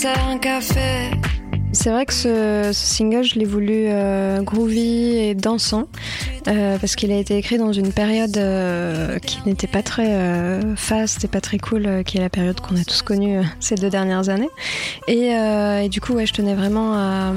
resserre un café. C'est vrai que ce, single, je l'ai voulu euh, groovy et dansant, euh, parce qu'il a été écrit dans une période euh, qui n'était pas très euh, fast et pas très cool, qui est la période qu'on a tous connue ces deux dernières années. Et, du coup, je tenais vraiment à,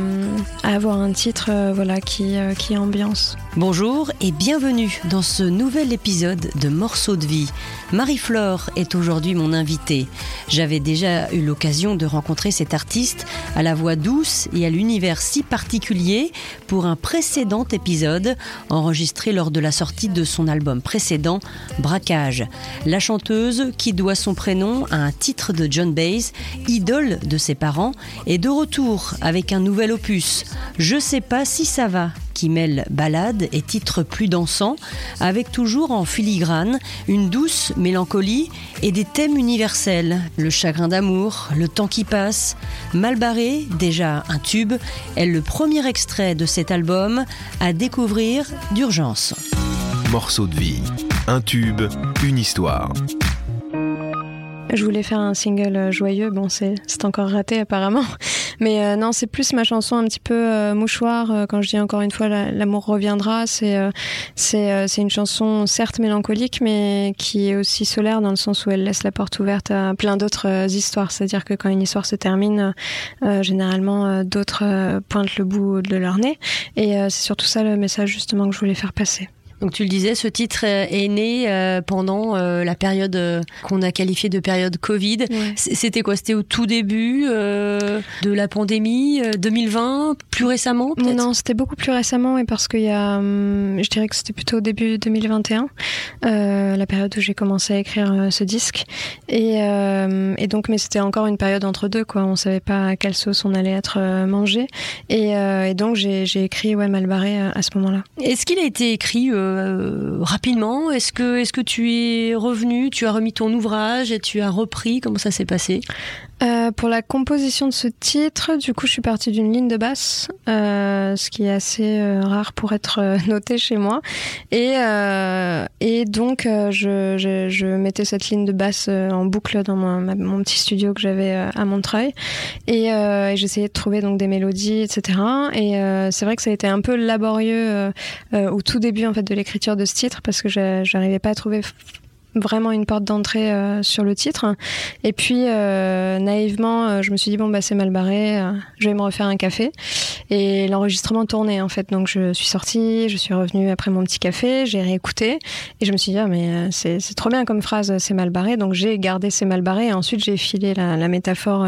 à avoir un titre voilà, qui, qui ambiance. Bonjour et bienvenue dans ce nouvel épisode de Morceaux de vie. Marie-Flore est aujourd'hui mon invitée. J'avais déjà eu l'occasion de rencontrer cet artiste à la voix douce et à l'univers si particulier pour un précédent épisode enregistré lors de la sortie de son album précédent, Braquage. La chanteuse, qui doit son prénom à un titre de John Baez, idole de ses parents, est de retour avec un nouvel opus. Je sais pas si ça va, qui mêle ballade et titres plus dansants, avec toujours en filigrane une douce mélancolie et des thèmes universels, le chagrin d'amour, le temps qui passe. Malbarré, déjà un tube, est le premier extrait de cet album à découvrir d'urgence. Morceau de vie, un tube, une histoire. Je voulais faire un single joyeux, bon c'est encore raté apparemment, mais euh, non c'est plus ma chanson un petit peu euh, mouchoir, euh, quand je dis encore une fois l'amour reviendra, c'est euh, c'est une chanson certes mélancolique mais qui est aussi solaire dans le sens où elle laisse la porte ouverte à plein d'autres histoires, c'est-à-dire que quand une histoire se termine, généralement d'autres pointent le bout de leur nez. Et c'est surtout ça le message justement que je voulais faire passer. Donc tu le disais, ce titre est né euh, pendant euh, la période euh, qu'on a qualifiée de période Covid. Ouais. C'était quoi? C'était au tout début euh, de la pandémie, 2020, plus récemment Non, c'était beaucoup plus récemment et parce qu'il y a, hum, je dirais que c'était plutôt au début 2021, euh, la période où j'ai commencé à écrire euh, ce disque. Et, euh, et donc, mais c'était encore une période entre deux, quoi. On savait pas à quelle sauce on allait être euh, mangé. Et, et donc, j'ai écrit ouais, Malbarré à, à ce moment-là. Est-ce qu'il a été écrit euh, rapidement Est-ce que, est que tu es revenu, tu as remis ton ouvrage et tu as repris? Comment ça s'est passé? Euh, Pour la composition de ce titre, du coup, je suis partie d'une ligne de basse, euh, ce qui est assez euh, rare pour être euh, noté chez moi. Et, euh, et donc, je, je, mettais cette ligne de basse en boucle dans mon, petit studio que j'avais à Montreuil. Et, et j'essayais de trouver donc des mélodies, etc. Et c'est vrai que ça a été un peu laborieux au tout début en fait de l'écriture de ce titre parce que j'arrivais pas à trouver vraiment une porte d'entrée euh, sur le titre. Et puis, euh, naïvement, euh, je me suis dit, bon, bah, c'est mal barré, je vais me refaire un café. Et l'enregistrement tournait, en fait. Donc, je suis sortie, je suis revenue après mon petit café, j'ai réécouté. Et je me suis dit, ah, mais c'est trop bien comme phrase, c'est mal barré. Donc, j'ai gardé c'est mal barré. Et ensuite, j'ai filé la, la métaphore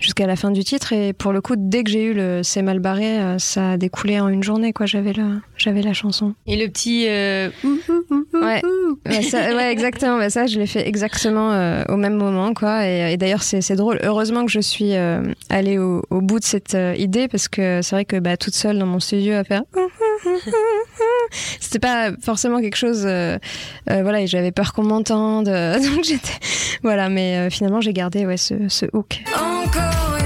jusqu'à la fin du titre. Et pour le coup, dès que j'ai eu le c'est mal barré, ça a découlé en une journée, quoi. J'avais j'avais la chanson. Et le petit. ouais, ouais, ça, ouais, exactement. Ça, je l'ai fait exactement euh, au même moment, quoi. Et, d'ailleurs, c'est drôle. Heureusement que je suis euh, allée au, bout de cette euh, idée parce que c'est vrai que bah, toute seule dans mon studio à faire. C'était pas forcément quelque chose. Voilà, et j'avais peur qu'on m'entende. donc j'étais. Voilà, mais finalement, j'ai gardé ouais, ce, ce hook. Encore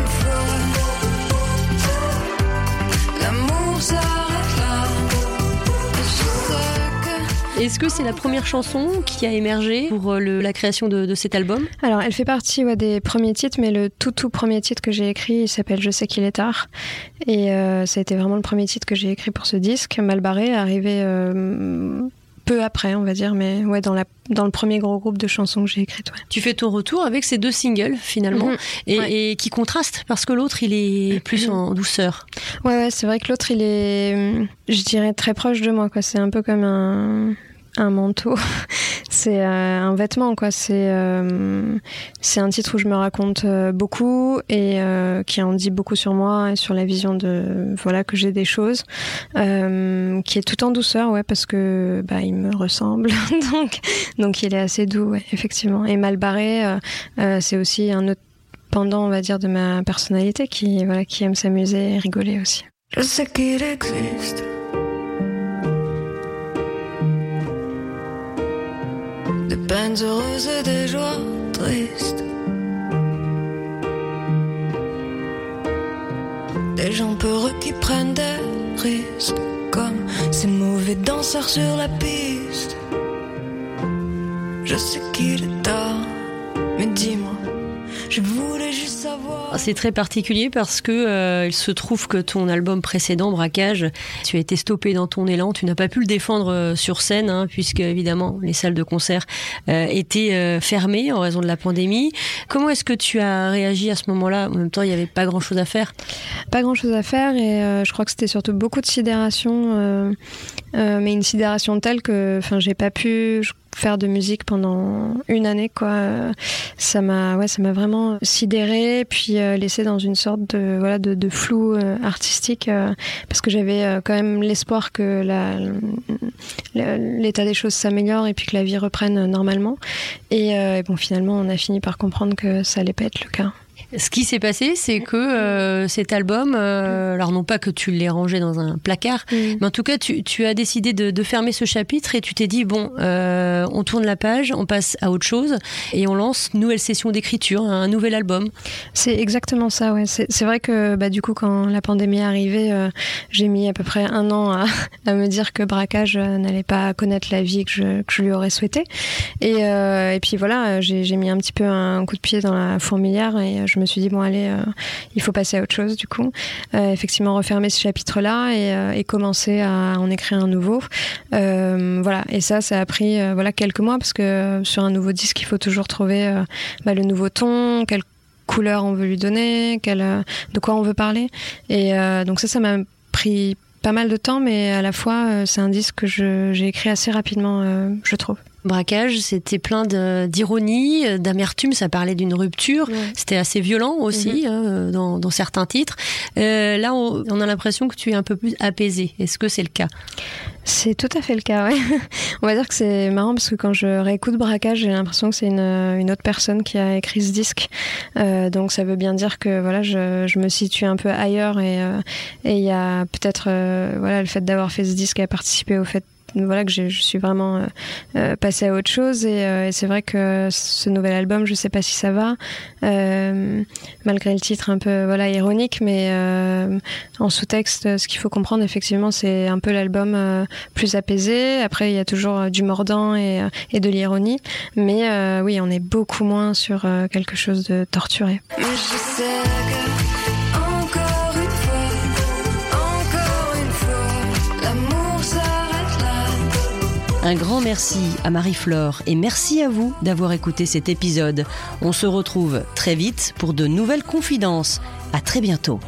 Est-ce que c'est la première chanson qui a émergé pour le, la création de, de, cet album? Alors, elle fait partie ouais, des premiers titres, mais le tout tout premier titre que j'ai écrit, il s'appelle Je sais qu'il est tard. Et euh, ça a été vraiment le premier titre que j'ai écrit pour ce disque. Malbarré, arrivé euh, peu après, on va dire, mais ouais, dans, la, dans le premier gros groupe de chansons que j'ai écrites. Ouais. Tu fais ton retour avec ces deux singles, finalement, -hmm. et, ouais. et, qui contrastent, parce que l'autre, il est plus en douceur. Ouais, ouais, c'est vrai que l'autre, il est, je dirais, très proche de moi. C'est un peu comme un un manteau, c'est euh, un vêtement quoi. C'est euh, c'est un titre où je me raconte euh, beaucoup et qui en dit beaucoup sur moi et sur la vision de voilà que j'ai des choses, qui est tout en douceur ouais parce que bah il me ressemble donc donc il est assez doux effectivement et mal barré c'est aussi un autre pendant on va dire de ma personnalité qui voilà qui aime s'amuser et rigoler aussi. Je sais qu'il existe. Peines heureuses et des joies tristes. Des gens peureux qui prennent des risques, comme ces mauvais danseurs sur la piste. Je sais qu'il C'est très particulier parce que euh, il se trouve que ton album précédent, Braquage, tu as été stoppé dans ton élan. Tu n'as pas pu le défendre euh, sur scène, hein, puisque évidemment les salles de concert euh, étaient fermées en raison de la pandémie. Comment est-ce que tu as réagi à ce moment-là? En même temps, il n'y avait pas grand-chose à faire. Pas grand chose à faire et je crois que c'était surtout beaucoup de sidération, mais une sidération telle que enfin, j'ai pas pu faire de musique pendant une année quoi. Ça m'a ouais ça m'a vraiment sidéré puis euh, laissé dans une sorte de voilà de, de flou euh, artistique euh, parce que j'avais euh, quand même l'espoir que la l'état des choses s'améliore et puis que la vie reprenne normalement. Et, euh, et bon finalement on a fini par comprendre que ça allait pas être le cas Ce qui s'est passé, c'est que euh, cet album, euh, alors non pas que tu l'aies rangé dans un placard, mais en tout cas, tu, tu as décidé de, de fermer ce chapitre et tu t'es dit bon, euh, on tourne la page, on passe à autre chose et on lance une nouvelle session d'écriture, un nouvel album. C'est exactement ça, ouais. C'est vrai que bah, du coup, quand la pandémie est arrivée, j'ai mis à peu près un an à, à me dire que Braquage n'allait pas connaître la vie que je, que je lui aurais souhaité. Et, et puis voilà, j'ai mis un petit peu un coup de pied dans la fourmilière et euh, je me suis dit, bon, allez, euh, il faut passer à autre chose, du coup. Euh, effectivement, refermer ce chapitre-là et, euh, et commencer à en écrire un nouveau. Voilà, et ça, ça a pris voilà, quelques mois parce que sur un nouveau disque, il faut toujours trouver bah, le nouveau ton, quel couleur on veut lui donner, quelle, de quoi on veut parler. Et donc ça, ça m'a pris pas mal de temps, mais à la fois, c'est un disque que j'ai écrit assez rapidement, je trouve. Braquage, c'était plein d'ironie, euh, d'amertume, ça parlait d'une rupture. Ouais. C'était assez violent aussi hein, dans, dans certains titres. Euh, là, on, on a l'impression que tu es un peu plus apaisé. Est-ce que c'est le cas? C'est tout à fait le cas, ouais. On va dire que c'est marrant parce que quand je réécoute Braquage, j'ai l'impression que c'est une, une autre personne qui a écrit ce disque. Euh, donc ça veut bien dire que voilà, je, je me situe un peu ailleurs et euh, et il y a peut-être euh, voilà le fait d'avoir fait ce disque a participé au fait voilà que je, suis vraiment euh, euh, passée à autre chose et, euh, et c'est vrai que ce nouvel album je sais pas si ça va malgré le titre un peu voilà ironique mais en sous-texte ce qu'il faut comprendre effectivement c'est un peu l'album plus apaisé. Après il y a toujours du mordant et, de l'ironie. Mais oui on est beaucoup moins sur quelque chose de torturé Un grand merci à Marie-Flore et merci à vous d'avoir écouté cet épisode. On se retrouve très vite pour de nouvelles confidences. À très bientôt.